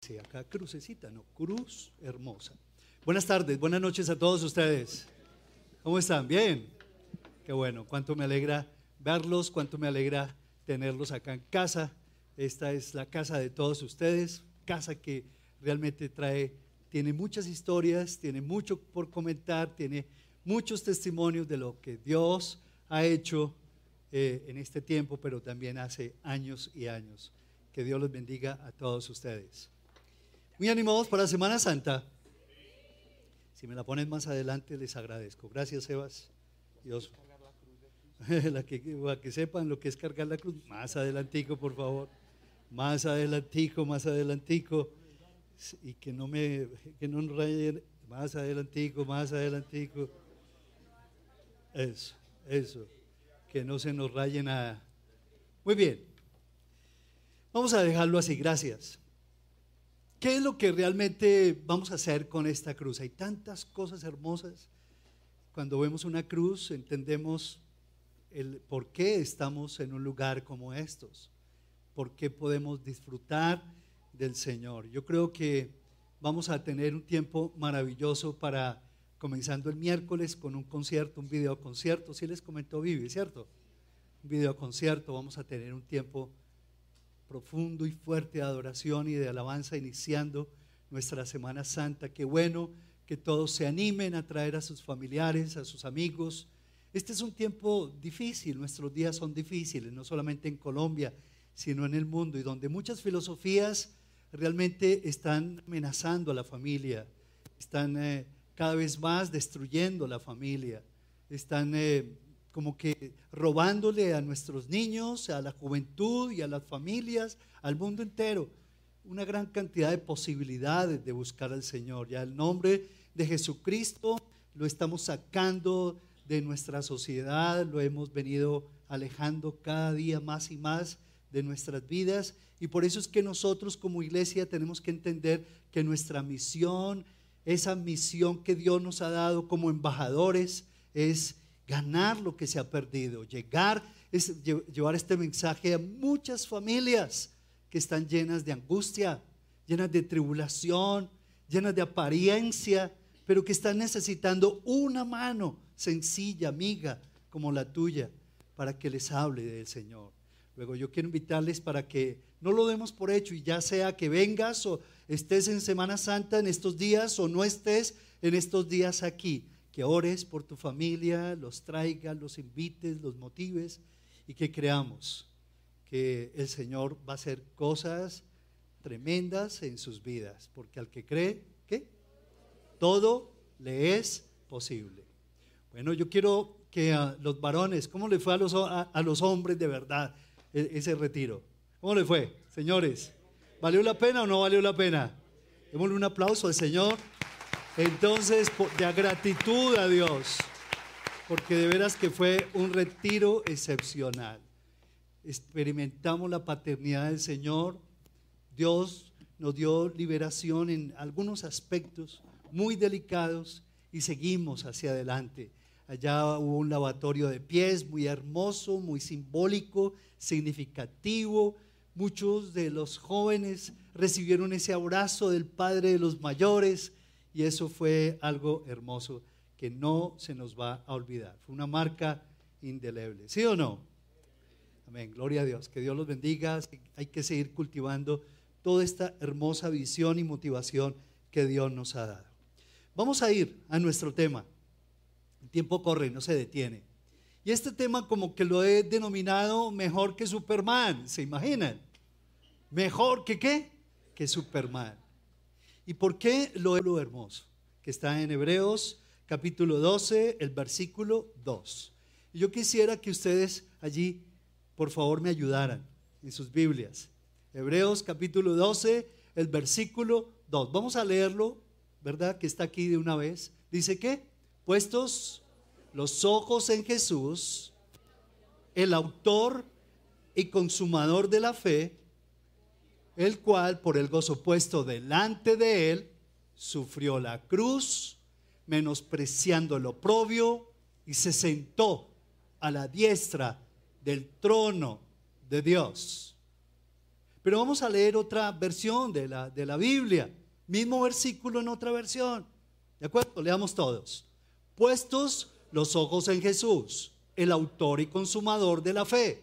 Sí, acá crucecita, no, cruz hermosa. Buenas tardes, buenas noches a todos ustedes. ¿Cómo están? Bien. Qué bueno, cuánto me alegra verlos, cuánto me alegra tenerlos acá en casa. Esta es la casa de todos ustedes, casa que realmente trae, tiene muchas historias, tiene mucho por comentar, tiene muchos testimonios de lo que Dios ha hecho eh, en este tiempo, pero también hace años y años. Que Dios los bendiga a todos ustedes. Muy animados para Semana Santa. Si me la ponen más adelante, les agradezco. Gracias, Sebas. Dios. La que, para que sepan lo que es cargar la cruz. Más adelantico, por favor. Más adelantico, más adelantico. Y que no me, que no rayen. Más adelantico, más adelantico. Eso, eso. Que no se nos raye nada. Muy bien. Vamos a dejarlo así, gracias. ¿Qué es lo que realmente vamos a hacer con esta cruz? Hay tantas cosas hermosas. Cuando vemos una cruz entendemos el por qué estamos en un lugar como estos, por qué podemos disfrutar del Señor. Yo creo que vamos a tener un tiempo maravilloso para comenzando el miércoles con un concierto, un videoconcierto. Sí les comentó Vivi, ¿cierto? Un videoconcierto. Vamos a tener un tiempo profundo y fuerte de adoración y de alabanza iniciando nuestra Semana Santa. Qué bueno que todos se animen a traer a sus familiares, a sus amigos. Este es un tiempo difícil, nuestros días son difíciles, no solamente en Colombia, sino en el mundo, y donde muchas filosofías realmente están amenazando a la familia, están eh, cada vez más destruyendo la familia, están eh, como que robándole a nuestros niños, a la juventud y a las familias, al mundo entero, una gran cantidad de posibilidades de buscar al Señor. Ya el nombre de Jesucristo lo estamos sacando de nuestra sociedad, lo hemos venido alejando cada día más y más de nuestras vidas y por eso es que nosotros como iglesia tenemos que entender que nuestra misión, esa misión que Dios nos ha dado como embajadores es ganar lo que se ha perdido, llegar, es llevar este mensaje a muchas familias que están llenas de angustia, llenas de tribulación, llenas de apariencia, pero que están necesitando una mano sencilla, amiga, como la tuya, para que les hable del Señor. Luego yo quiero invitarles para que no lo demos por hecho y ya sea que vengas o estés en Semana Santa en estos días o no estés en estos días aquí, que ores por tu familia, los traigas, los invites, los motives y que creamos que el Señor va a hacer cosas tremendas en sus vidas, porque al que cree, ¿qué? Todo le es posible. Bueno, yo quiero que a los varones, ¿cómo le fue a los, a, los hombres de verdad e, ese retiro? ¿Cómo le fue, señores? ¿Valió la pena o no valió la pena? Démosle un aplauso al Señor. Entonces, de gratitud a Dios, porque de veras que fue un retiro excepcional. Experimentamos la paternidad del Señor. Dios nos dio liberación en algunos aspectos muy delicados y seguimos hacia adelante. Allá hubo un lavatorio de pies muy hermoso, muy simbólico, significativo. Muchos de los jóvenes recibieron ese abrazo del Padre de los mayores y eso fue algo hermoso que no se nos va a olvidar. Fue una marca indeleble. ¿Sí o no? Amén. Gloria a Dios. Que Dios los bendiga. Hay que seguir cultivando toda esta hermosa visión y motivación que Dios nos ha dado. Vamos a ir a nuestro tema. El tiempo corre no se detiene. Y este tema como que lo he denominado mejor que Superman. ¿Se imaginan? Mejor que qué? Que Superman. ¿Y por qué lo hermoso? Que está en Hebreos capítulo 12, el versículo 2. Y yo quisiera que ustedes allí, por favor, me ayudaran en sus Biblias. Hebreos capítulo 12, el versículo 2. Vamos a leerlo, ¿verdad? Que está aquí de una vez. Dice que, puestos los ojos en Jesús, el autor y consumador de la fe, el cual por el gozo puesto delante de él, sufrió la cruz, menospreciando el oprobio, y se sentó a la diestra del trono de Dios. Pero vamos a leer otra versión de la, de la Biblia. Mismo versículo en otra versión. ¿De acuerdo? Leamos todos. Puestos los ojos en Jesús, el autor y consumador de la fe,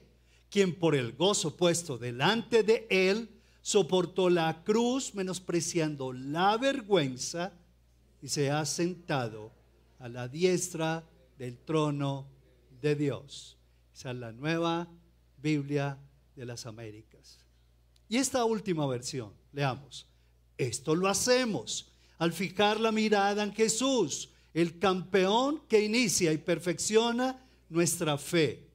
quien por el gozo puesto delante de él soportó la cruz, menospreciando la vergüenza, y se ha sentado a la diestra del trono de Dios. Esa es la nueva Biblia de las Américas. Y esta última versión, leamos. Esto lo hacemos al fijar la mirada en Jesús, el campeón que inicia y perfecciona nuestra fe.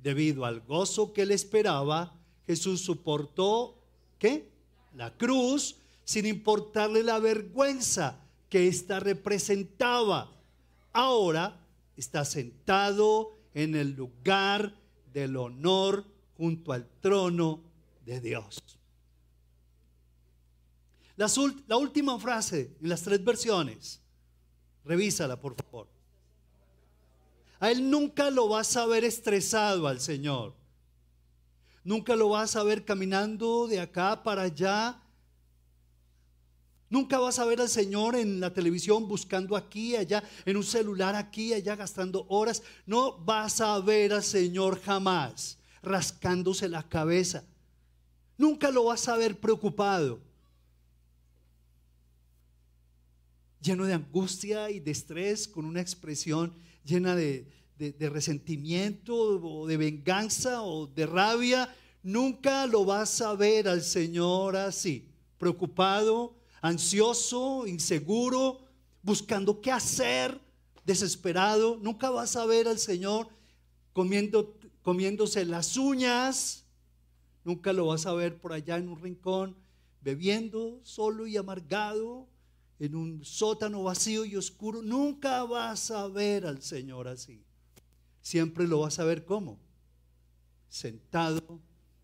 Debido al gozo que le esperaba, Jesús soportó, ¿qué? La cruz, sin importarle la vergüenza que ésta representaba. Ahora está sentado en el lugar del honor junto al trono de Dios. La, última frase en las tres versiones, revísala por favor. A él nunca lo vas a ver estresado al Señor. Nunca lo vas a ver caminando de acá para allá. Nunca vas a ver al Señor en la televisión buscando aquí, allá, en un celular aquí, allá, gastando horas. No vas a ver al Señor jamás rascándose la cabeza. Nunca lo vas a ver preocupado. lleno de angustia y de estrés, con una expresión llena de, resentimiento o de venganza o de rabia, nunca lo vas a ver al Señor así, preocupado, ansioso, inseguro, buscando qué hacer, desesperado. Nunca vas a ver al Señor comiendo, comiéndose las uñas. Nunca lo vas a ver por allá en un rincón, bebiendo solo y amargado, en un sótano vacío y oscuro, nunca vas a ver al Señor así. Siempre lo vas a ver como sentado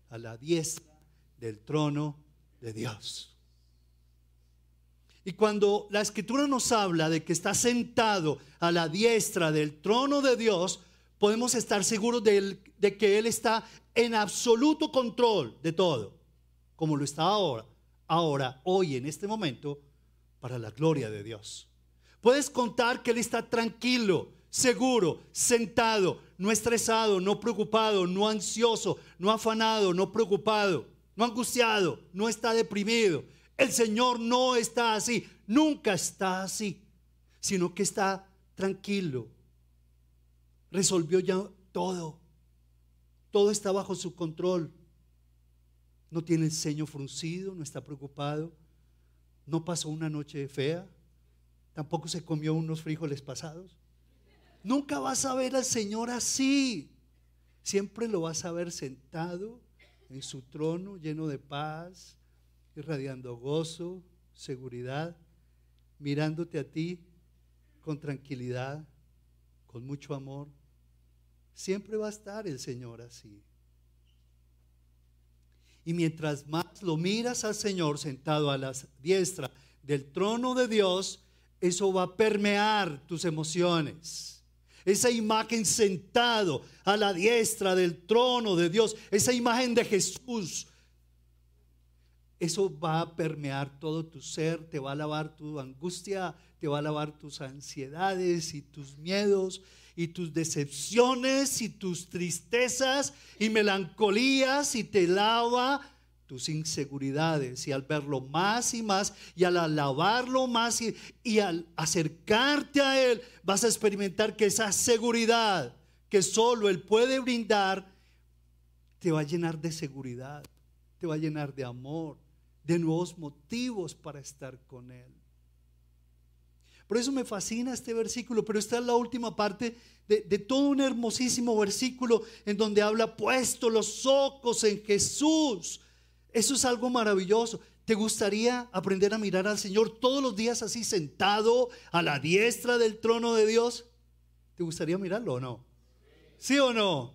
a la diestra del trono de Dios. Y cuando la escritura nos habla de que está sentado a la diestra del trono de Dios, podemos estar seguros de, de, que Él está en absoluto control de todo, como lo está ahora, ahora, hoy, en este momento, para la gloria de Dios. Puedes contar que Él está tranquilo, seguro, sentado, no estresado, no preocupado, no ansioso, no afanado, no preocupado, no angustiado, no está deprimido. El Señor no está así, nunca está así, sino que está tranquilo. Resolvió ya todo. Todo está bajo su control. No tiene el ceño fruncido, no está preocupado no pasó una noche fea, tampoco se comió unos frijoles pasados. Nunca vas a ver al Señor así. Siempre lo vas a ver sentado en su trono, lleno de paz, irradiando gozo, seguridad, mirándote a ti con tranquilidad, con mucho amor. Siempre va a estar el Señor así. Y mientras más lo miras al Señor sentado a la diestra del trono de Dios, eso va a permear tus emociones. Esa imagen sentado a la diestra del trono de Dios, esa imagen de Jesús, eso va a permear todo tu ser, te va a lavar tu angustia, te va a lavar tus ansiedades y tus miedos y tus decepciones y tus tristezas y melancolías y te lava tus inseguridades y al verlo más y más y al alabarlo más y, y al acercarte a Él vas a experimentar que esa seguridad que solo Él puede brindar te va a llenar de seguridad, te va a llenar de amor, de nuevos motivos para estar con Él. Por eso me fascina este versículo, pero esta es la última parte de, todo un hermosísimo versículo en donde habla puesto los ojos en Jesús. Eso es algo maravilloso. ¿Te gustaría aprender a mirar al Señor todos los días así sentado a la diestra del trono de Dios? ¿Te gustaría mirarlo o no? ¿Sí o no?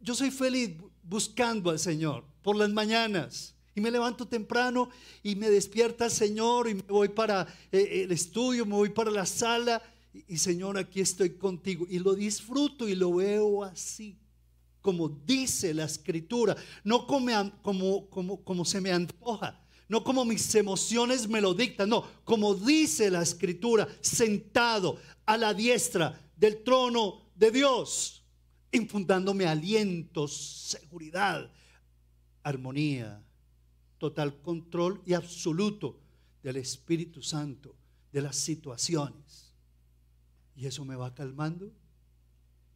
Yo soy feliz buscando al Señor por las mañanas. Y me levanto temprano y me despierta el Señor y me voy para eh, el estudio, me voy para la sala y, Señor, aquí estoy contigo. Y lo disfruto y lo veo así. Como dice la escritura, no como, como, como, como se me antoja, no como mis emociones me lo dictan, no, como dice la escritura, sentado a la diestra del trono de Dios, infundándome aliento, seguridad, armonía, total control y absoluto del Espíritu Santo, de las situaciones. ¿Y eso me va calmando?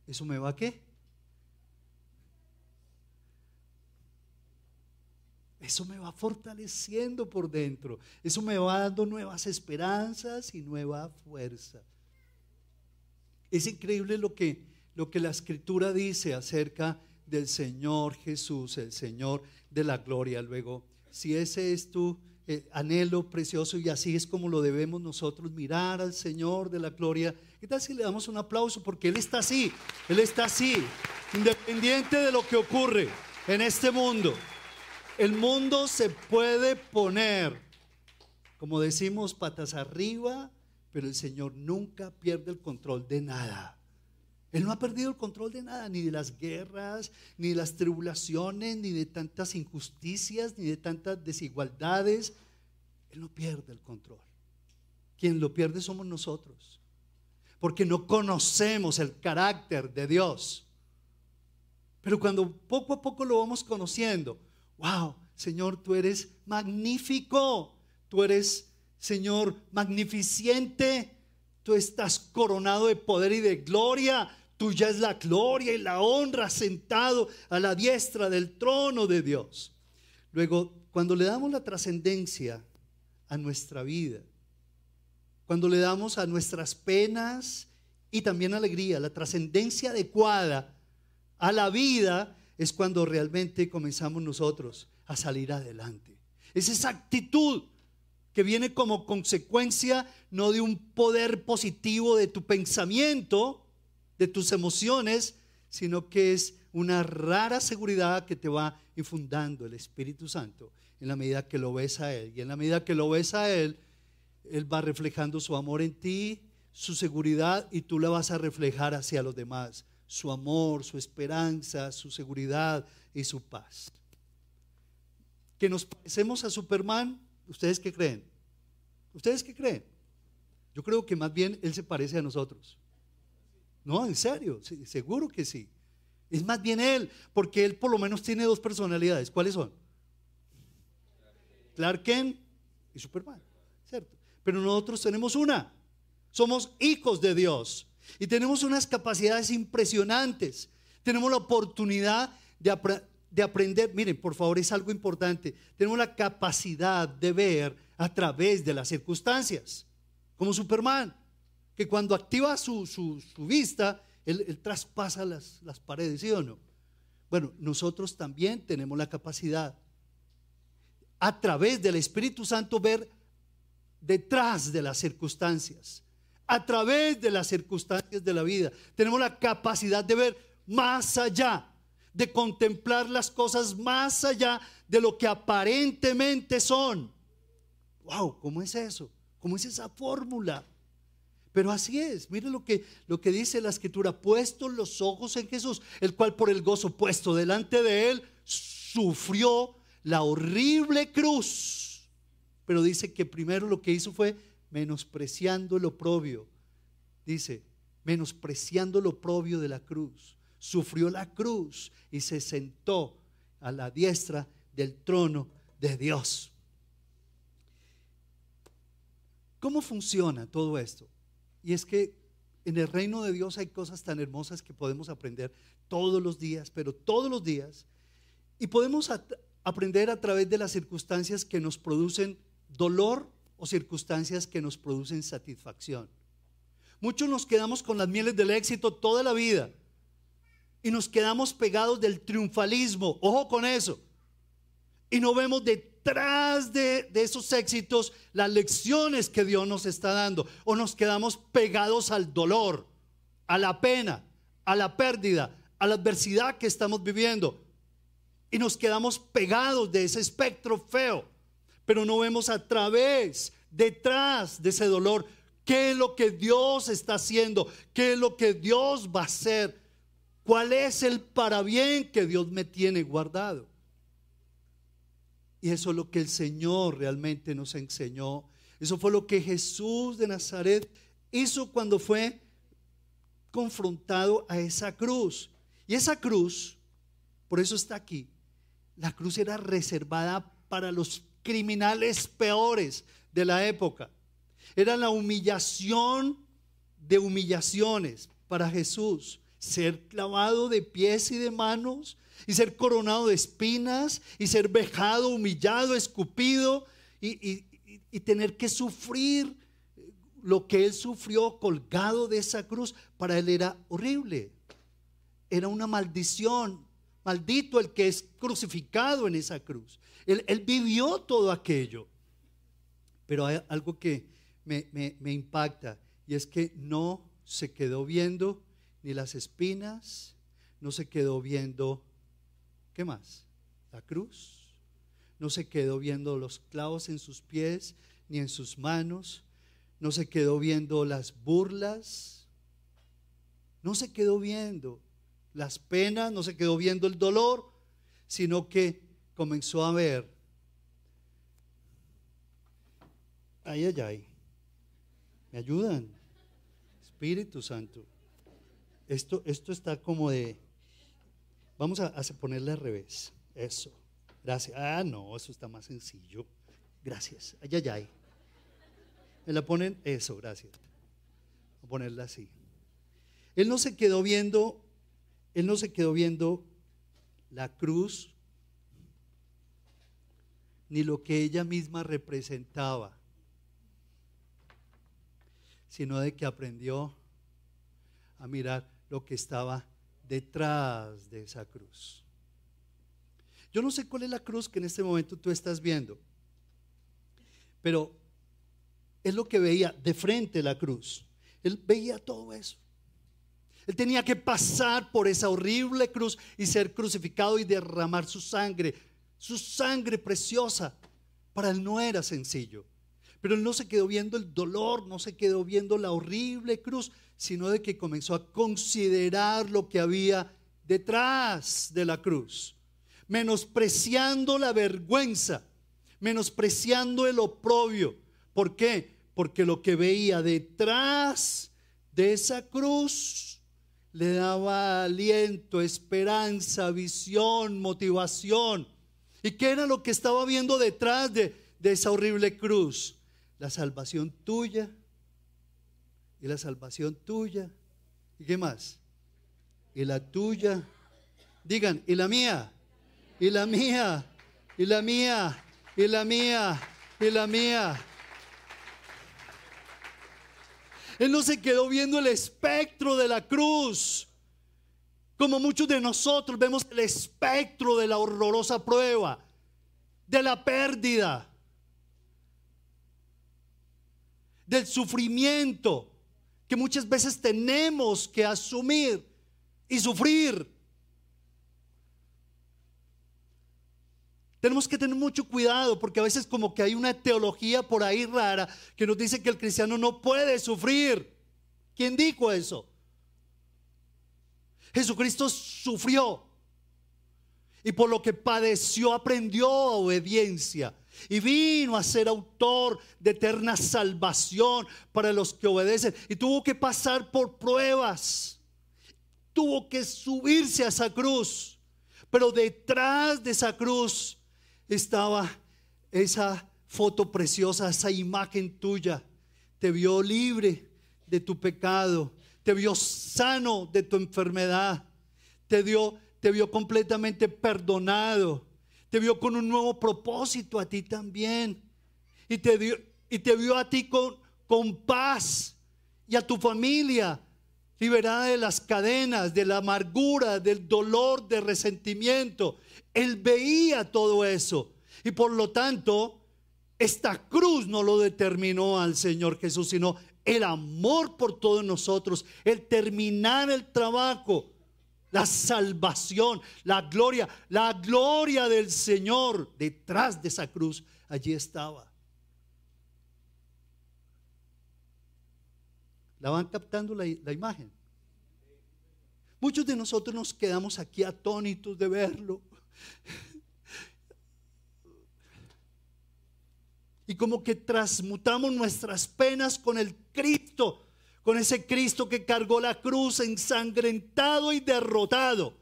¿Eso me va qué? Eso me va fortaleciendo por dentro. Eso me va dando nuevas esperanzas y nueva fuerza. Es increíble lo que, lo que la escritura dice acerca del Señor Jesús, el Señor de la gloria. Luego, si ese es tu eh, anhelo precioso y así es como lo debemos nosotros mirar al Señor de la gloria, ¿qué tal si le damos un aplauso? Porque Él está así, Él está así, independiente de lo que ocurre en este mundo. El mundo se puede poner, como decimos, patas arriba, pero el Señor nunca pierde el control de nada. Él no ha perdido el control de nada, ni de las guerras, ni de las tribulaciones, ni de tantas injusticias, ni de tantas desigualdades. Él no pierde el control. Quien lo pierde somos nosotros, porque no conocemos el carácter de Dios. Pero cuando poco a poco lo vamos conociendo, wow, Señor, tú eres magnífico, tú eres, Señor, magnificente, tú estás coronado de poder y de gloria, tuya es la gloria y la honra sentado a la diestra del trono de Dios. Luego, cuando le damos la trascendencia a nuestra vida, cuando le damos a nuestras penas y también alegría, la trascendencia adecuada a la vida, es cuando realmente comenzamos nosotros a salir adelante. Es esa actitud que viene como consecuencia no de un poder positivo de tu pensamiento, de tus emociones, sino que es una rara seguridad que te va infundando el Espíritu Santo en la medida que lo ves a Él. Y en la medida que lo ves a Él, Él va reflejando su amor en ti, su seguridad, y tú la vas a reflejar hacia los demás su amor, su esperanza, su seguridad y su paz. Que nos parecemos a Superman, ¿ustedes qué creen? ¿Ustedes qué creen? Yo creo que más bien Él se parece a nosotros. No, en serio, seguro que sí. Es más bien Él, porque Él por lo menos tiene dos personalidades. ¿Cuáles son? Clark Kent y Superman, ¿cierto? Pero nosotros tenemos una. Somos hijos de Dios. Y tenemos unas capacidades impresionantes. Tenemos la oportunidad de, aprender. Miren, por favor, es algo importante. Tenemos la capacidad de ver a través de las circunstancias. Como Superman, que cuando activa su, vista, él, traspasa las, las paredes, ¿sí o no? Bueno, nosotros también tenemos la capacidad a través del Espíritu Santo ver detrás de las circunstancias a través de las circunstancias de la vida. Tenemos la capacidad de ver más allá, de contemplar las cosas más allá de lo que aparentemente son. Wow, ¿cómo es eso? ¿Cómo es esa fórmula? Pero así es, mire lo que, lo que dice la escritura, puesto los ojos en Jesús, el cual por el gozo puesto delante de él sufrió la horrible cruz. Pero dice que primero lo que hizo fue menospreciando el oprobio. Dice, menospreciando el oprobio de la cruz. Sufrió la cruz y se sentó a la diestra del trono de Dios. ¿Cómo funciona todo esto? Y es que en el reino de Dios hay cosas tan hermosas que podemos aprender todos los días, pero todos los días. Y podemos aprender a través de las circunstancias que nos producen dolor circunstancias que nos producen satisfacción. Muchos nos quedamos con las mieles del éxito toda la vida y nos quedamos pegados del triunfalismo. Ojo con eso. Y no vemos detrás de, de, esos éxitos las lecciones que Dios nos está dando. O nos quedamos pegados al dolor, a la pena, a la pérdida, a la adversidad que estamos viviendo. Y nos quedamos pegados de ese espectro feo pero no vemos a través, detrás de ese dolor, qué es lo que Dios está haciendo, qué es lo que Dios va a hacer. ¿Cuál es el parabién que Dios me tiene guardado? Y eso es lo que el Señor realmente nos enseñó. Eso fue lo que Jesús de Nazaret hizo cuando fue confrontado a esa cruz. Y esa cruz, por eso está aquí, la cruz era reservada para los criminales peores de la época. Era la humillación de humillaciones para Jesús. Ser clavado de pies y de manos y ser coronado de espinas y ser vejado, humillado, escupido y, y tener que sufrir lo que él sufrió colgado de esa cruz. Para él era horrible. Era una maldición. Maldito el que es crucificado en esa cruz. Él, vivió todo aquello. Pero hay algo que me, me impacta y es que no se quedó viendo ni las espinas, no se quedó viendo, ¿qué más? La cruz. No se quedó viendo los clavos en sus pies ni en sus manos. No se quedó viendo las burlas. No se quedó viendo las penas, no se quedó viendo el dolor, sino que comenzó a ver. Ay, ay, ay. ¿Me ayudan? Espíritu Santo. Esto, esto está como de... Vamos a, ponerle al revés. Eso. Gracias. Ah, no, eso está más sencillo. Gracias. Ay, ay, ay. Me la ponen eso, gracias. A ponerla así. Él no se quedó viendo, él no se quedó viendo la cruz ni lo que ella misma representaba, sino de que aprendió a mirar lo que estaba detrás de esa cruz. Yo no sé cuál es la cruz que en este momento tú estás viendo, pero es lo que veía de frente la cruz. Él veía todo eso. Él tenía que pasar por esa horrible cruz y ser crucificado y derramar su sangre su sangre preciosa. Para él no era sencillo. Pero él no se quedó viendo el dolor, no se quedó viendo la horrible cruz, sino de que comenzó a considerar lo que había detrás de la cruz, menospreciando la vergüenza, menospreciando el oprobio. ¿Por qué? Porque lo que veía detrás de esa cruz le daba aliento, esperanza, visión, motivación. ¿Y qué era lo que estaba viendo detrás de, esa horrible cruz? La salvación tuya y la salvación tuya. ¿Y qué más? Y la tuya. Digan, y la mía, y la mía, y la mía, y la mía, y la mía. Él no se quedó viendo el espectro de la cruz. Como muchos de nosotros vemos el espectro de la horrorosa prueba, de la pérdida, del sufrimiento que muchas veces tenemos que asumir y sufrir. Tenemos que tener mucho cuidado porque a veces como que hay una teología por ahí rara que nos dice que el cristiano no puede sufrir. ¿Quién dijo eso? Jesucristo sufrió. Y por lo que padeció aprendió obediencia. Y vino a ser autor de eterna salvación para los que obedecen. Y tuvo que pasar por pruebas, tuvo que subirse a esa cruz, pero detrás de esa cruz estaba esa foto preciosa, esa imagen tuya, te vio libre de tu pecado te vio sano de tu enfermedad, te, dio, te vio completamente perdonado, te vio con un nuevo propósito a ti también, y te, dio, y te vio a ti con, con paz y a tu familia liberada de las cadenas, de la amargura, del dolor, del resentimiento. Él veía todo eso. Y por lo tanto, esta cruz no lo determinó al Señor Jesús, sino el amor por todos nosotros, el terminar el trabajo, la salvación, la gloria, la gloria del Señor detrás de esa cruz, allí estaba. ¿La van captando la, imagen? Muchos de nosotros nos quedamos aquí atónitos de verlo. Y como que transmutamos nuestras penas con el Cristo, con ese Cristo que cargó la cruz ensangrentado y derrotado.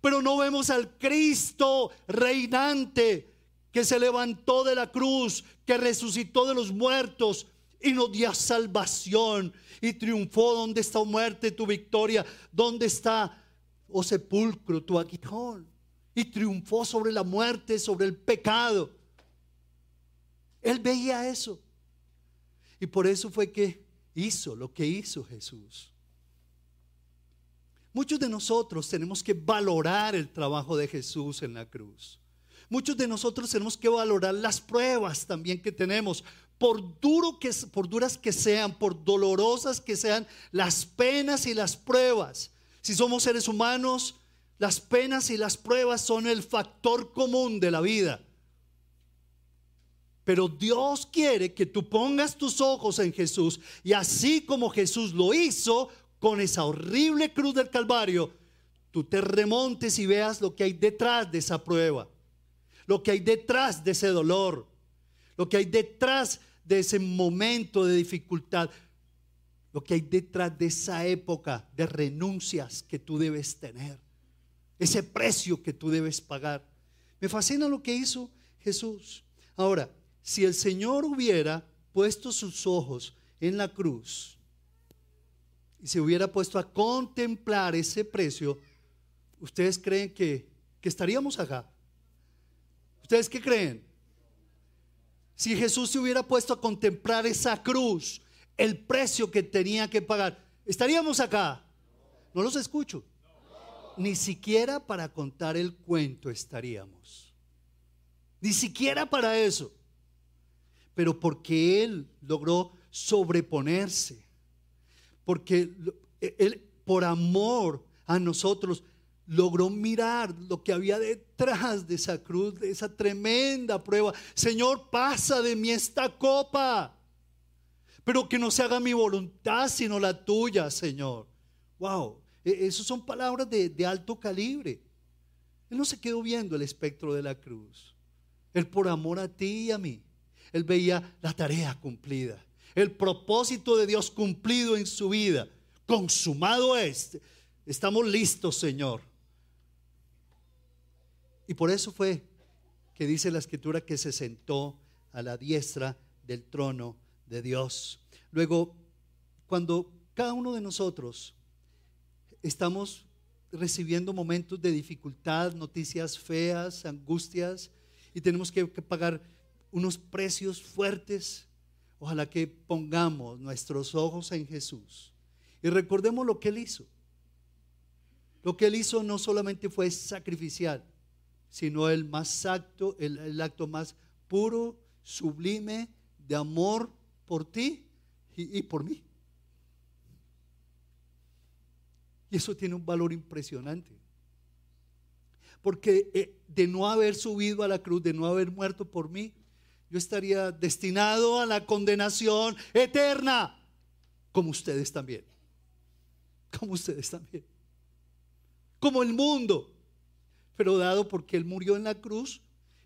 Pero no vemos al Cristo reinante que se levantó de la cruz, que resucitó de los muertos y nos dio salvación y triunfó. ¿Dónde está muerte tu victoria? ¿Dónde está, oh sepulcro, tu aguijón? Y triunfó sobre la muerte, sobre el pecado. Él veía eso. Y por eso fue que hizo lo que hizo Jesús. Muchos de nosotros tenemos que valorar el trabajo de Jesús en la cruz. Muchos de nosotros tenemos que valorar las pruebas también que tenemos, por duras que sean, por dolorosas que sean las penas y las pruebas. Si somos seres humanos, las penas y las pruebas son el factor común de la vida. Pero Dios quiere que tú pongas tus ojos en Jesús y así como Jesús lo hizo con esa horrible cruz del Calvario, tú te remontes y veas lo que hay detrás de esa prueba, lo que hay detrás de ese dolor, lo que hay detrás de ese momento de dificultad, lo que hay detrás de esa época de renuncias que tú debes tener, ese precio que tú debes pagar. Me fascina lo que hizo Jesús. Ahora, si el Señor hubiera puesto sus ojos en la cruz y se hubiera puesto a contemplar ese precio, ¿ustedes creen que, estaríamos acá? ¿Ustedes qué creen? Si Jesús se hubiera puesto a contemplar esa cruz, el precio que tenía que pagar, ¿estaríamos acá? No los escucho. Ni siquiera para contar el cuento estaríamos. Ni siquiera para eso pero porque Él logró sobreponerse, porque Él por amor a nosotros logró mirar lo que había detrás de esa cruz, de esa tremenda prueba. Señor, pasa de mí esta copa, pero que no se haga mi voluntad sino la tuya, Señor. Wow, e, esas son palabras de, de alto calibre. Él no se quedó viendo el espectro de la cruz. Él por amor a ti y a mí él veía la tarea cumplida, el propósito de Dios cumplido en su vida. Consumado es. Estamos listos, Señor. Y por eso fue que dice la escritura que se sentó a la diestra del trono de Dios. Luego, cuando cada uno de nosotros estamos recibiendo momentos de dificultad, noticias feas, angustias, y tenemos que, pagar unos precios fuertes. Ojalá que pongamos nuestros ojos en Jesús y recordemos lo que Él hizo. Lo que Él hizo no solamente fue sacrificial, sino el más acto, el, acto más puro, sublime de amor por ti y, por mí. Y eso tiene un valor impresionante. Porque eh, de no haber subido a la cruz, de no haber muerto por mí, yo estaría destinado a la condenación eterna, como ustedes también, como ustedes también, como el mundo. Pero dado porque Él murió en la cruz,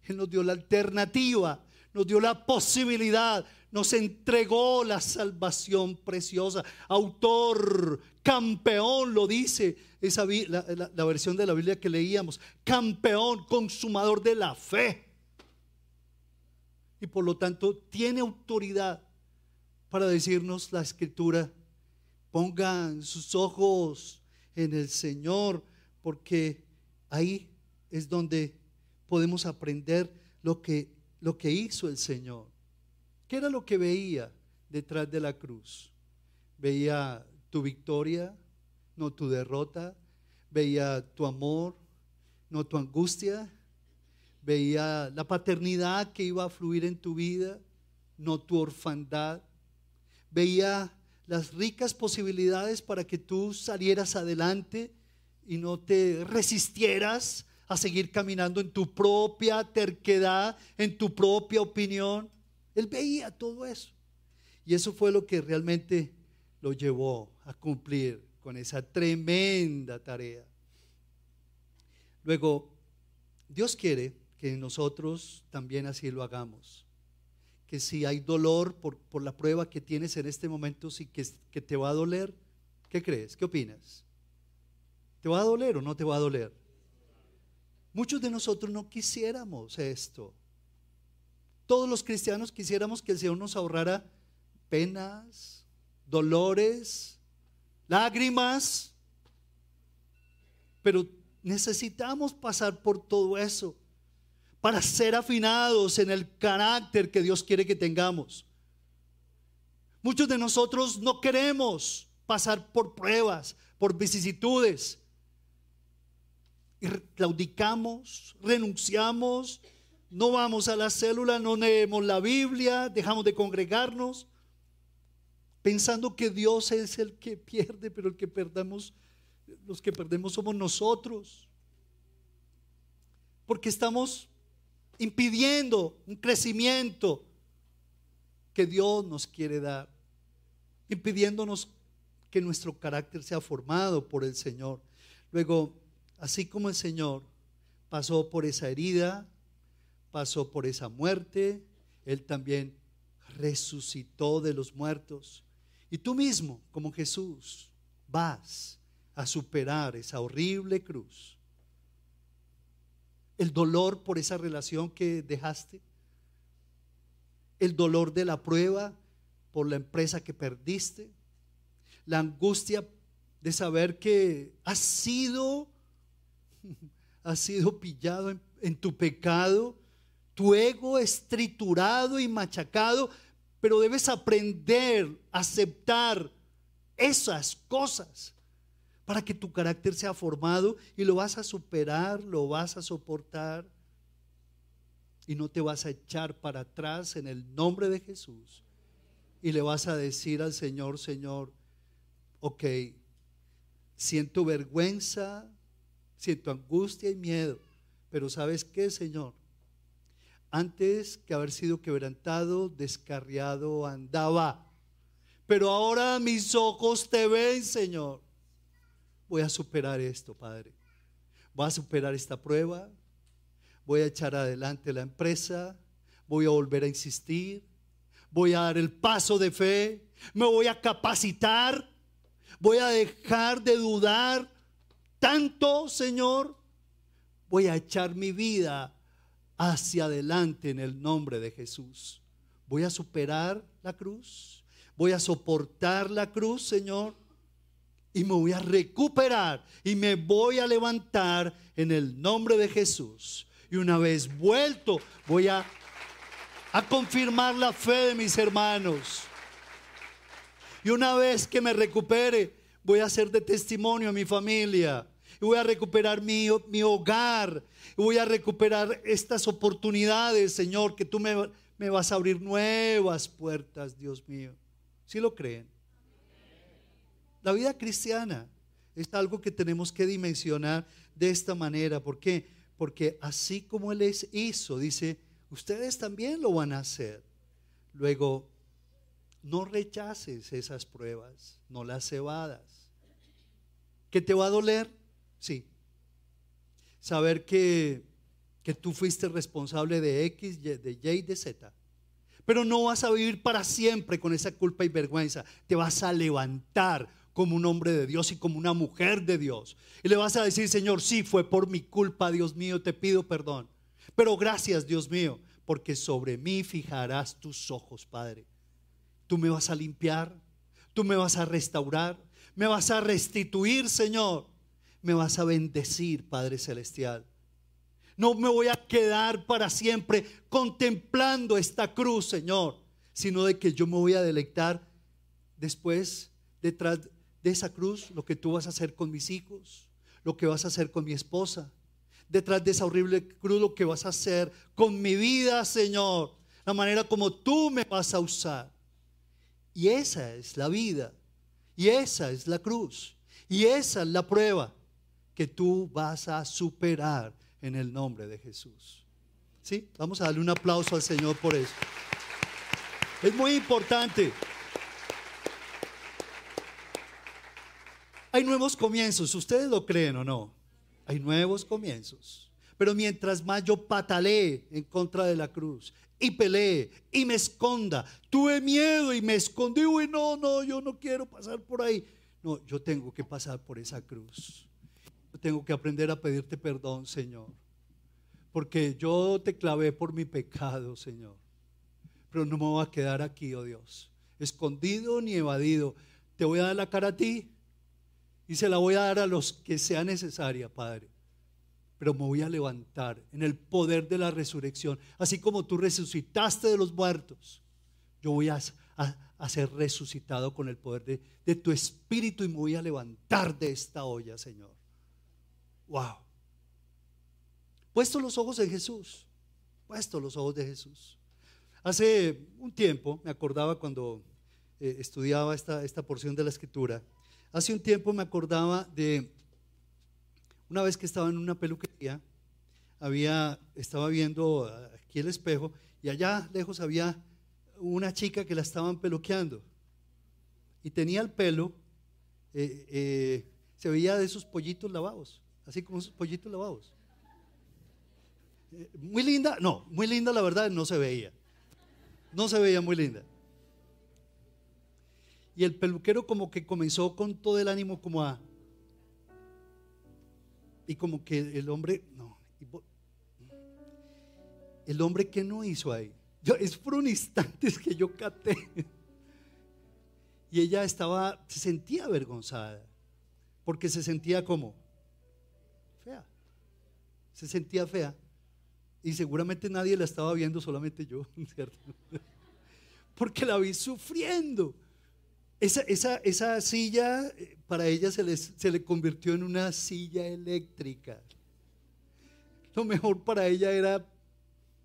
Él nos dio la alternativa, nos dio la posibilidad, nos entregó la salvación preciosa. Autor, campeón, lo dice esa, la, la versión de la Biblia que leíamos, campeón, consumador de la fe y por lo tanto tiene autoridad para decirnos la escritura, pongan sus ojos en el Señor, porque ahí es donde podemos aprender lo que, lo que hizo el Señor. ¿Qué era lo que veía detrás de la cruz? Veía tu victoria, no tu derrota, veía tu amor, no tu angustia, veía la paternidad que iba a fluir en tu vida, no tu orfandad. Veía las ricas posibilidades para que tú salieras adelante y no te resistieras a seguir caminando en tu propia terquedad, en tu propia opinión. Él veía todo eso. Y eso fue lo que realmente lo llevó a cumplir con esa tremenda tarea. Luego, Dios quiere que nosotros también así lo hagamos. Que si hay dolor por, por la prueba que tienes en este momento, si que, que te va a doler, ¿qué crees? ¿Qué opinas? ¿Te va a doler o no te va a doler? Muchos de nosotros no quisiéramos esto. Todos los cristianos quisiéramos que el Señor nos ahorrara penas, dolores, lágrimas, pero necesitamos pasar por todo eso para ser afinados en el carácter que Dios quiere que tengamos. Muchos de nosotros no queremos pasar por pruebas, por vicisitudes. Y claudicamos, renunciamos, no vamos a la célula, no leemos la Biblia, dejamos de congregarnos, pensando que Dios es el que pierde, pero el que perdamos, los que perdemos somos nosotros. Porque estamos impidiendo un crecimiento que Dios nos quiere dar, impidiéndonos que nuestro carácter sea formado por el Señor. Luego, así como el Señor pasó por esa herida, pasó por esa muerte, Él también resucitó de los muertos. Y tú mismo, como Jesús, vas a superar esa horrible cruz el dolor por esa relación que dejaste, el dolor de la prueba por la empresa que perdiste, la angustia de saber que has sido, has sido pillado en, tu pecado, tu ego es triturado y machacado, pero debes aprender a aceptar esas cosas para que tu carácter sea formado y lo vas a superar, lo vas a soportar y no te vas a echar para atrás en el nombre de Jesús. Y le vas a decir al Señor, Señor, ok, siento vergüenza, siento angustia y miedo, pero ¿sabes qué, Señor? Antes que haber sido quebrantado, descarriado andaba, pero ahora mis ojos te ven, Señor voy a superar esto, Padre. Voy a superar esta prueba. Voy a echar adelante la empresa. Voy a volver a insistir. Voy a dar el paso de fe. Me voy a capacitar. Voy a dejar de dudar tanto, Señor. Voy a echar mi vida hacia adelante en el nombre de Jesús. Voy a superar la cruz. Voy a soportar la cruz, Señor y me voy a recuperar y me voy a levantar en el nombre de Jesús. Y una vez vuelto, voy a, a confirmar la fe de mis hermanos. Y una vez que me recupere, voy a ser de testimonio a mi familia. Y voy a recuperar mi, mi hogar. Y voy a recuperar estas oportunidades, Señor, que tú me, me vas a abrir nuevas puertas, Dios mío. Si lo creen? La vida cristiana es algo que tenemos que dimensionar de esta manera. ¿Por qué? Porque así como Él les hizo, dice, ustedes también lo van a hacer. Luego, no rechaces esas pruebas, no las cebadas. ¿Que te va a doler? Sí. Saber que, que tú fuiste responsable de X, de Y y de Z. Pero no vas a vivir para siempre con esa culpa y vergüenza. Te vas a levantar como un hombre de Dios y como una mujer de Dios. Y le vas a decir, Señor, sí, fue por mi culpa, Dios mío, te pido perdón. Pero gracias, Dios mío, porque sobre mí fijarás tus ojos, Padre. Tú me vas a limpiar, tú me vas a restaurar, me vas a restituir, Señor. Me vas a bendecir, Padre Celestial. No me voy a quedar para siempre contemplando esta cruz, Señor, sino de que yo me voy a deleitar después detrás de esa cruz lo que tú vas a hacer con mis hijos, lo que vas a hacer con mi esposa. Detrás de esa horrible cruz lo que vas a hacer con mi vida, Señor. La manera como tú me vas a usar. Y esa es la vida. Y esa es la cruz. Y esa es la prueba que tú vas a superar en el nombre de Jesús. ¿Sí? Vamos a darle un aplauso al Señor por eso. Es muy importante. Hay nuevos comienzos, ¿ustedes lo creen o no? Hay nuevos comienzos. Pero mientras más yo patalee en contra de la cruz y peleé y me esconda, tuve miedo y me escondí, y no, no, yo no quiero pasar por ahí. No, yo tengo que pasar por esa cruz. Yo tengo que aprender a pedirte perdón, Señor. Porque yo te clavé por mi pecado, Señor. Pero no me voy a quedar aquí, oh Dios, escondido ni evadido. Te voy a dar la cara a ti y se la voy a dar a los que sea necesaria, Padre. Pero me voy a levantar en el poder de la resurrección. Así como tú resucitaste de los muertos, yo voy a, ser resucitado con el poder de, de tu espíritu y me voy a levantar de esta olla, Señor. Wow. Puesto los ojos en Jesús. Puesto los ojos de Jesús. Hace un tiempo, me acordaba cuando eh, estudiaba esta, esta porción de la escritura, Hace un tiempo me acordaba de una vez que estaba en una peluquería, había, estaba viendo aquí el espejo y allá lejos había una chica que la estaban peluqueando y tenía el pelo, eh, eh, se veía de esos pollitos lavados, así como esos pollitos lavados. Eh, muy linda, no, muy linda la verdad no se veía, no se veía muy linda. Y el peluquero como que comenzó con todo el ánimo como a... Y como que el hombre, no, el hombre que no hizo ahí. Es por un instante que yo capté. Y ella estaba, se sentía avergonzada, porque se sentía como fea. Se sentía fea. Y seguramente nadie la estaba viendo, solamente yo, ¿cierto? Porque la vi sufriendo. Esa, silla eh, para ella se, se le convirtió en una silla eléctrica. Lo mejor para ella era,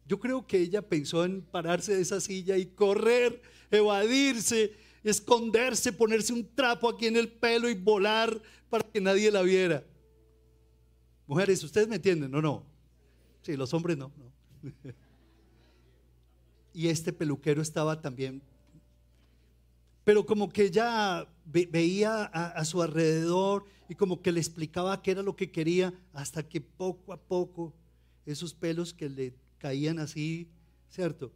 yo creo que ella pensó en pararse de esa silla y correr, evadirse, esconderse, ponerse un trapo aquí en el pelo y volar para que nadie la viera. Mujeres, ¿ustedes me entienden o no? Sí, los hombres no. no. y este peluquero estaba también pero como que ella veía a, su alrededor y como que le explicaba qué era lo que quería, hasta que poco a poco esos pelos que le caían así, ¿cierto?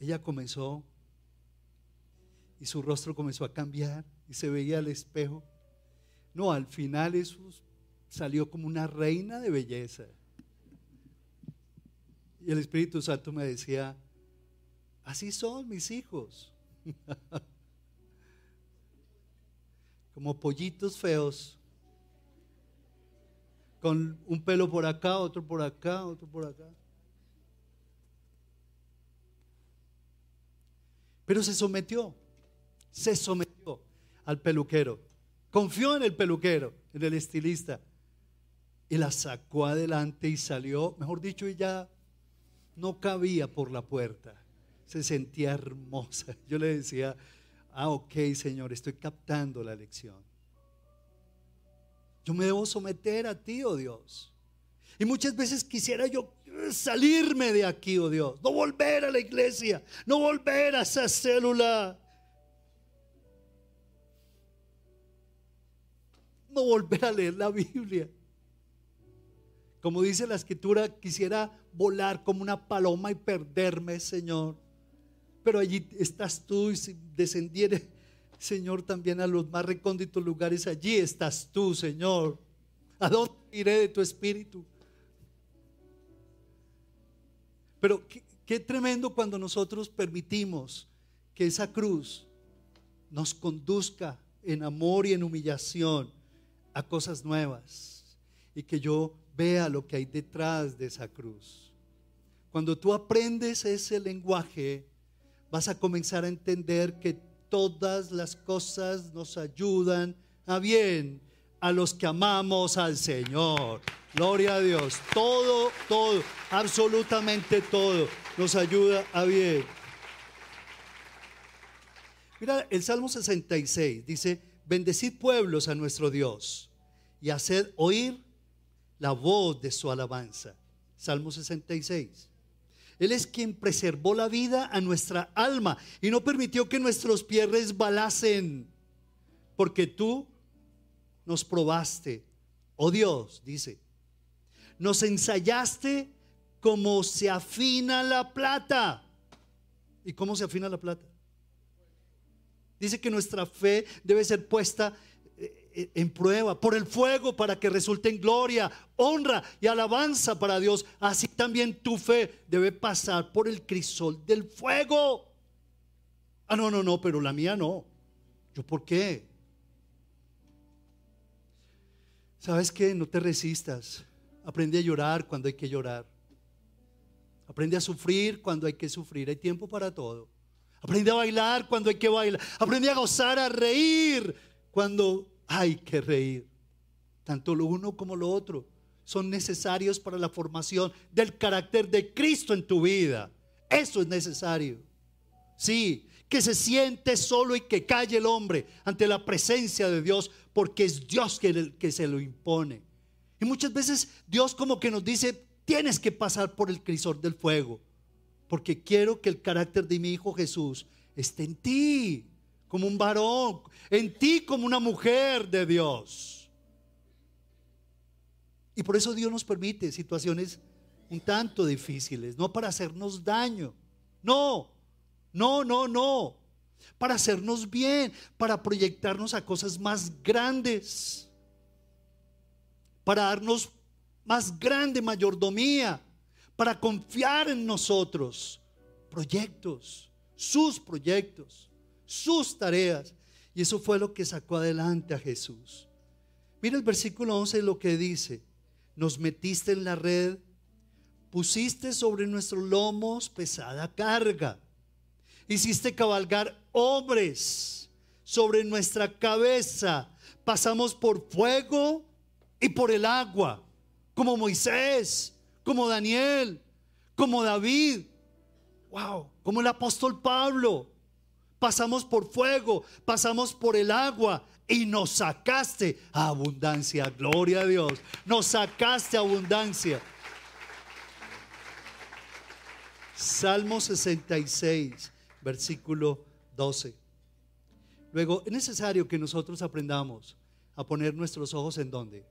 Ella comenzó y su rostro comenzó a cambiar y se veía al espejo. No, al final eso salió como una reina de belleza. Y el Espíritu Santo me decía, así son mis hijos. como pollitos feos, con un pelo por acá, otro por acá, otro por acá. Pero se sometió, se sometió al peluquero, confió en el peluquero, en el estilista, y la sacó adelante y salió, mejor dicho, ella no cabía por la puerta, se sentía hermosa. Yo le decía, Ah, ok, Señor, estoy captando la lección. Yo me debo someter a ti, oh Dios. Y muchas veces quisiera yo salirme de aquí, oh Dios. No volver a la iglesia, no volver a esa célula. No volver a leer la Biblia. Como dice la escritura, quisiera volar como una paloma y perderme, Señor pero allí estás tú y si descendiere, Señor, también a los más recónditos lugares, allí estás tú, Señor. ¿A dónde iré de tu espíritu? Pero qué, qué tremendo cuando nosotros permitimos que esa cruz nos conduzca en amor y en humillación a cosas nuevas y que yo vea lo que hay detrás de esa cruz. Cuando tú aprendes ese lenguaje, vas a comenzar a entender que todas las cosas nos ayudan a bien a los que amamos al Señor. Gloria a Dios. Todo, todo, absolutamente todo nos ayuda a bien. Mira, el Salmo 66 dice, bendecid pueblos a nuestro Dios y haced oír la voz de su alabanza. Salmo 66. Él es quien preservó la vida a nuestra alma y no permitió que nuestros pies resbalasen. Porque tú, nos probaste, oh Dios, dice, nos ensayaste como se afina la plata. ¿Y cómo se afina la plata? Dice que nuestra fe debe ser puesta eh, en prueba por el fuego para que resulte en gloria, honra y alabanza para Dios. Así también tu fe debe pasar por el crisol del fuego. Ah, no, no, no, pero la mía no. ¿Yo por qué? ¿Sabes qué? No te resistas. Aprende a llorar cuando hay que llorar. Aprende a sufrir cuando hay que sufrir. Hay tiempo para todo. Aprende a bailar cuando hay que bailar. Aprende a gozar, a reír cuando hay que reír. Tanto lo uno como lo otro son necesarios para la formación del carácter de Cristo en tu vida. Eso es necesario. Sí, que se siente solo y que calle el hombre ante la presencia de Dios, porque es Dios que, que se lo impone. Y muchas veces Dios como que nos dice, tienes que pasar por el crisol del fuego, porque quiero que el carácter de mi Hijo Jesús esté en ti, como un varón, en ti como una mujer de Dios. Y por eso Dios nos permite situaciones un tanto difíciles, no para hacernos daño, no, no, no, no. Para hacernos bien, para proyectarnos a cosas más grandes, para darnos más grande mayordomía, para confiar en nosotros. Proyectos, sus proyectos, sus tareas. Y eso fue lo que sacó adelante a Jesús. Mira el versículo 11 lo que dice. Nos metiste en la red, pusiste sobre nuestros lomos pesada carga Hiciste cabalgar hombres sobre nuestra cabeza. Pasamos por fuego y por el agua, como Moisés, como Daniel, como David. Wow, como el apóstol Pablo. Pasamos por fuego, pasamos por el agua y nos sacaste abundancia. Gloria a Dios. Nos sacaste abundancia. Salmo 66 versículo 12. Luego, es necesario que nosotros aprendamos a poner nuestros ojos en dónde?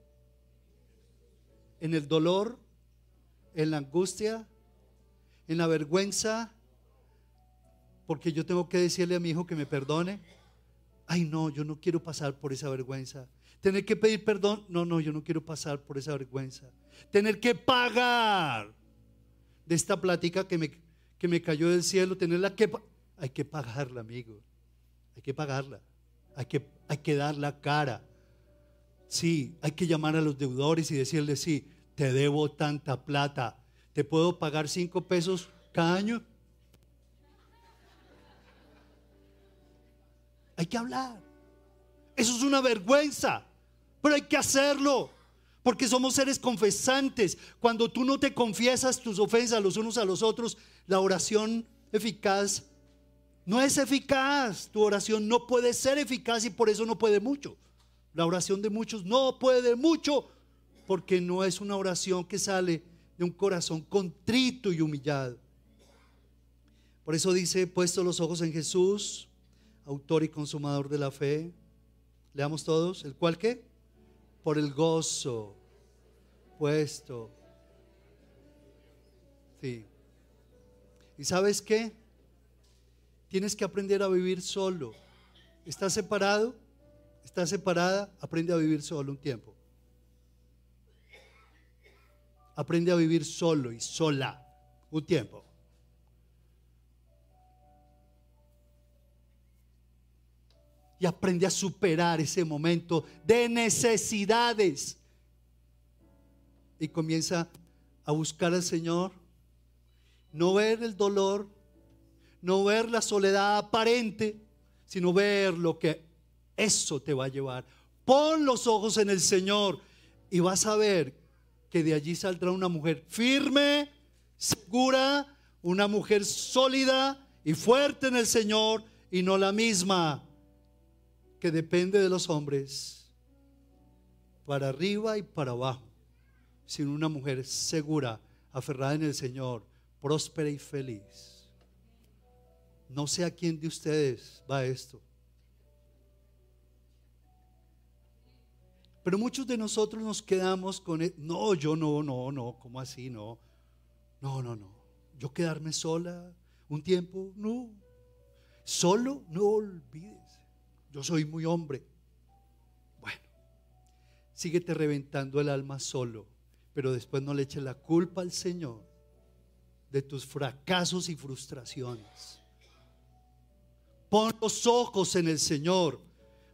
En el dolor, en la angustia, en la vergüenza, porque yo tengo que decirle a mi hijo que me perdone. Ay, no, yo no quiero pasar por esa vergüenza. Tener que pedir perdón, no, no, yo no quiero pasar por esa vergüenza. Tener que pagar de esta plática que me, que me cayó del cielo, tenerla que hay que pagarla, amigo. Hay que pagarla. Hay que, hay que dar la cara. Sí, hay que llamar a los deudores y decirles, sí, te debo tanta plata. ¿Te puedo pagar cinco pesos cada año? Hay que hablar. Eso es una vergüenza, pero hay que hacerlo. Porque somos seres confesantes. Cuando tú no te confiesas tus ofensas los unos a los otros, la oración eficaz no es eficaz. Tu oración no puede ser eficaz y por eso no puede mucho. La oración de muchos no puede mucho porque no es una oración que sale de un corazón contrito y humillado. Por eso dice, puesto los ojos en Jesús, autor y consumador de la fe. Leamos todos, ¿el cual qué? Por el gozo puesto. Sí. ¿Y sabes qué? Tienes que aprender a vivir solo. ¿Estás separado? ¿Estás separada? Aprende a vivir solo un tiempo. Aprende a vivir solo y sola un tiempo. Y aprende a superar ese momento de necesidades. Y comienza a buscar al Señor. No ver el dolor, no ver la soledad aparente, sino ver lo que eso te va a llevar. Pon los ojos en el Señor y vas a ver que de allí saldrá una mujer firme, segura, una mujer sólida y fuerte en el Señor y no la misma que depende de los hombres para arriba y para abajo, sino una mujer segura, aferrada en el Señor, próspera y feliz. No sé a quién de ustedes va esto. Pero muchos de nosotros nos quedamos con, el, no, yo no, no, no, ¿cómo así? No, no, no, no. Yo quedarme sola un tiempo, no. Solo, no olvides. Yo soy muy hombre. Bueno, síguete reventando el alma solo, pero después no le eches la culpa al Señor de tus fracasos y frustraciones. Pon los ojos en el Señor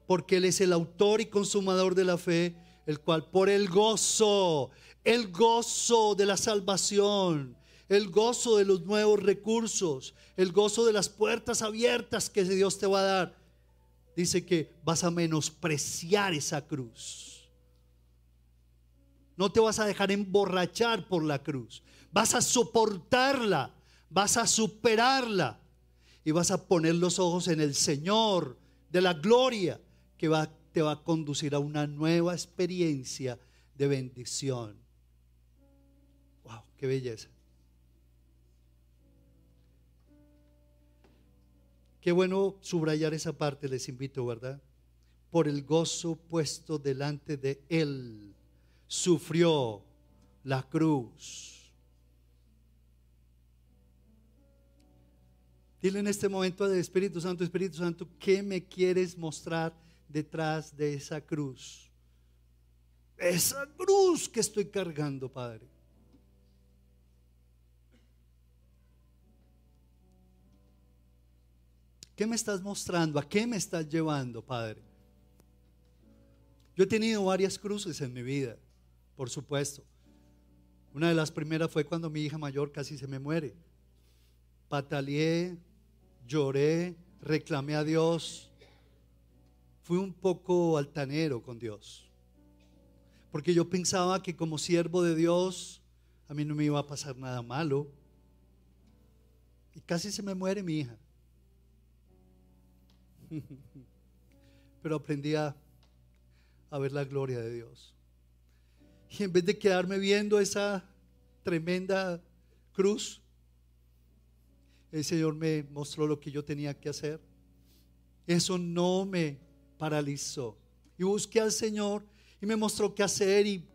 porque Él es el autor y consumador de la fe, el cual por el gozo, el gozo de la salvación, el gozo de los nuevos recursos, el gozo de las puertas abiertas que Dios te va a dar, dice que vas a menospreciar esa cruz. No te vas a dejar emborrachar por la cruz. Vas a soportarla, vas a superarla y vas a poner los ojos en el Señor de la gloria que te va a conducir a una nueva experiencia de bendición. ¡Wow! ¡Qué belleza! Qué bueno subrayar esa parte, les invito, ¿verdad? Por el gozo puesto delante de Él, sufrió la cruz. Dile en este momento al Espíritu Santo, Espíritu Santo, ¿qué me quieres mostrar? detrás de esa cruz. Esa cruz que estoy cargando, Padre. ¿Qué me estás mostrando? ¿A qué me estás llevando, Padre? Yo he tenido varias cruces en mi vida, por supuesto. Una de las primeras fue cuando mi hija mayor casi se me muere. Pataleé, lloré, reclamé a Dios, fui un poco altanero con Dios. Porque yo pensaba que como siervo de Dios a mí no me iba a pasar nada malo. Y casi se me muere mi hija. Pero aprendí a, ver la gloria de Dios. Y en vez de quedarme viendo esa tremenda cruz, el Señor me mostró lo que yo tenía que hacer. Eso no me paralizó. Y busqué al Señor y me mostró qué hacer y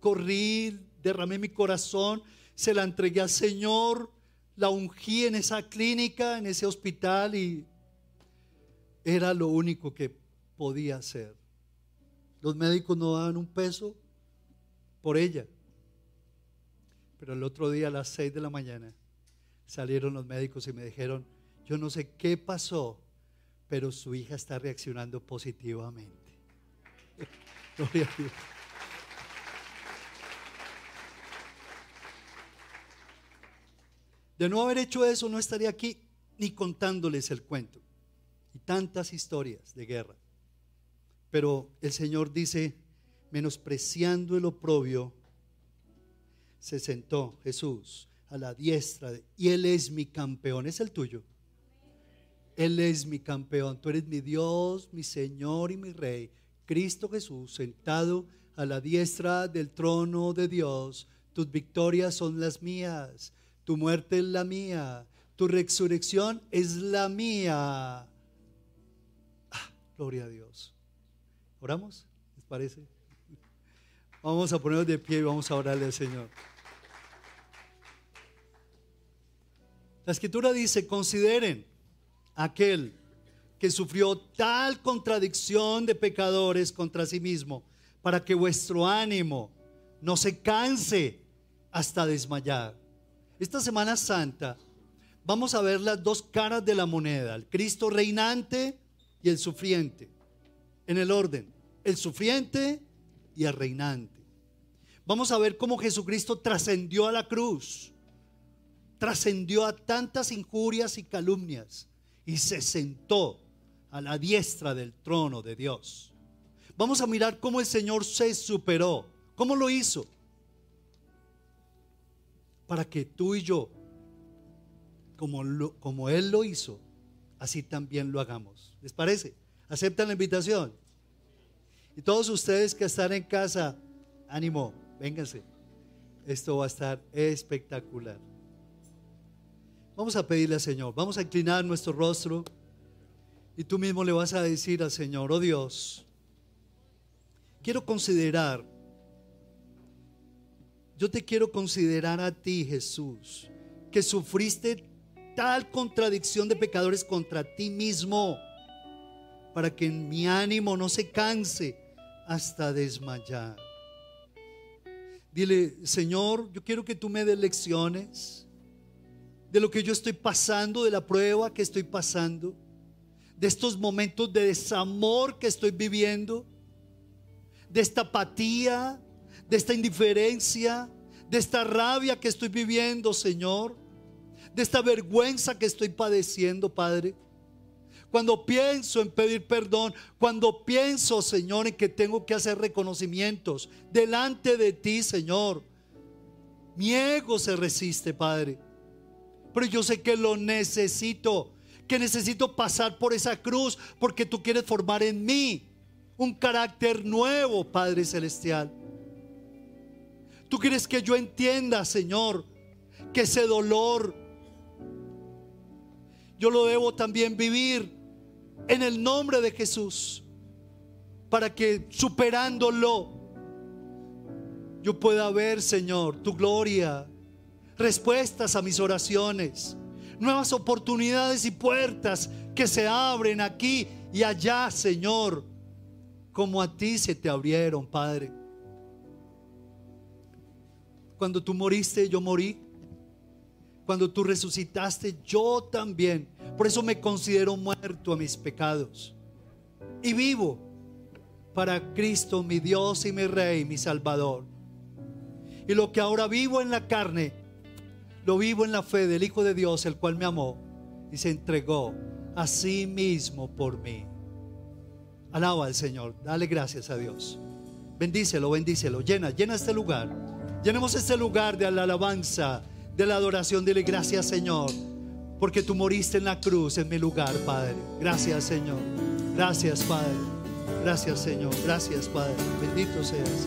corrí, derramé mi corazón, se la entregué al Señor, la ungí en esa clínica, en ese hospital y era lo único que podía hacer. Los médicos no daban un peso por ella. Pero el otro día a las seis de la mañana salieron los médicos y me dijeron, yo no sé qué pasó, pero su hija está reaccionando positivamente. Gloria a Dios. De no haber hecho eso, no estaría aquí ni contándoles el cuento. Y tantas historias de guerra. Pero el Señor dice, menospreciando el oprobio, se sentó Jesús a la diestra y Él es mi campeón, es el tuyo. Él es mi campeón, tú eres mi Dios, mi Señor y mi Rey, Cristo Jesús, sentado a la diestra del trono de Dios. Tus victorias son las mías, tu muerte es la mía, tu resurrección es la mía. Gloria a Dios. ¿Oramos? ¿Les parece? Vamos a ponernos de pie y vamos a orarle al Señor. La escritura dice, consideren aquel que sufrió tal contradicción de pecadores contra sí mismo, para que vuestro ánimo no se canse hasta desmayar. Esta Semana Santa vamos a ver las dos caras de la moneda, el Cristo reinante y el sufriente, en el orden, el sufriente y el reinante. Vamos a ver cómo Jesucristo trascendió a la cruz, trascendió a tantas injurias y calumnias y se sentó a la diestra del trono de Dios. Vamos a mirar cómo el Señor se superó, cómo lo hizo, para que tú y yo, como, como Él lo hizo, así también lo hagamos. ¿Les parece? ¿Aceptan la invitación? Y todos ustedes que están en casa, ánimo, vénganse. Esto va a estar espectacular. Vamos a pedirle al Señor, vamos a inclinar nuestro rostro y tú mismo le vas a decir al Señor, oh Dios, quiero considerar, yo te quiero considerar a ti, Jesús, que sufriste tal contradicción de pecadores contra ti mismo, para que mi ánimo no se canse hasta desmayar. Dile, Señor, yo quiero que tú me des lecciones de lo que yo estoy pasando, de la prueba que estoy pasando, de estos momentos de desamor que estoy viviendo, de esta apatía, de esta indiferencia, de esta rabia que estoy viviendo, Señor, de esta vergüenza que estoy padeciendo, Padre. Cuando pienso en pedir perdón, cuando pienso, Señor, en que tengo que hacer reconocimientos delante de ti, Señor, mi ego se resiste, Padre. Pero yo sé que lo necesito, que necesito pasar por esa cruz porque tú quieres formar en mí un carácter nuevo, Padre Celestial. Tú quieres que yo entienda, Señor, que ese dolor yo lo debo también vivir en el nombre de Jesús, para que superándolo yo pueda ver, Señor, tu gloria, respuestas a mis oraciones, nuevas oportunidades y puertas que se abren aquí y allá, Señor, como a ti se te abrieron, Padre. Cuando tú moriste, yo morí. Cuando tú resucitaste, yo también. Por eso me considero muerto a mis pecados. Y vivo para Cristo, mi Dios y mi Rey, mi Salvador. Y lo que ahora vivo en la carne, lo vivo en la fe del Hijo de Dios, el cual me amó y se entregó a sí mismo por mí. Alaba al Señor, dale gracias a Dios. Bendícelo, bendícelo. Llena, llena este lugar. Llenemos este lugar de la alabanza de la adoración. Dile gracias Señor, porque tú moriste en la cruz en mi lugar, Padre. Gracias Señor. Gracias Padre. Gracias Señor. Gracias Padre. Bendito seas.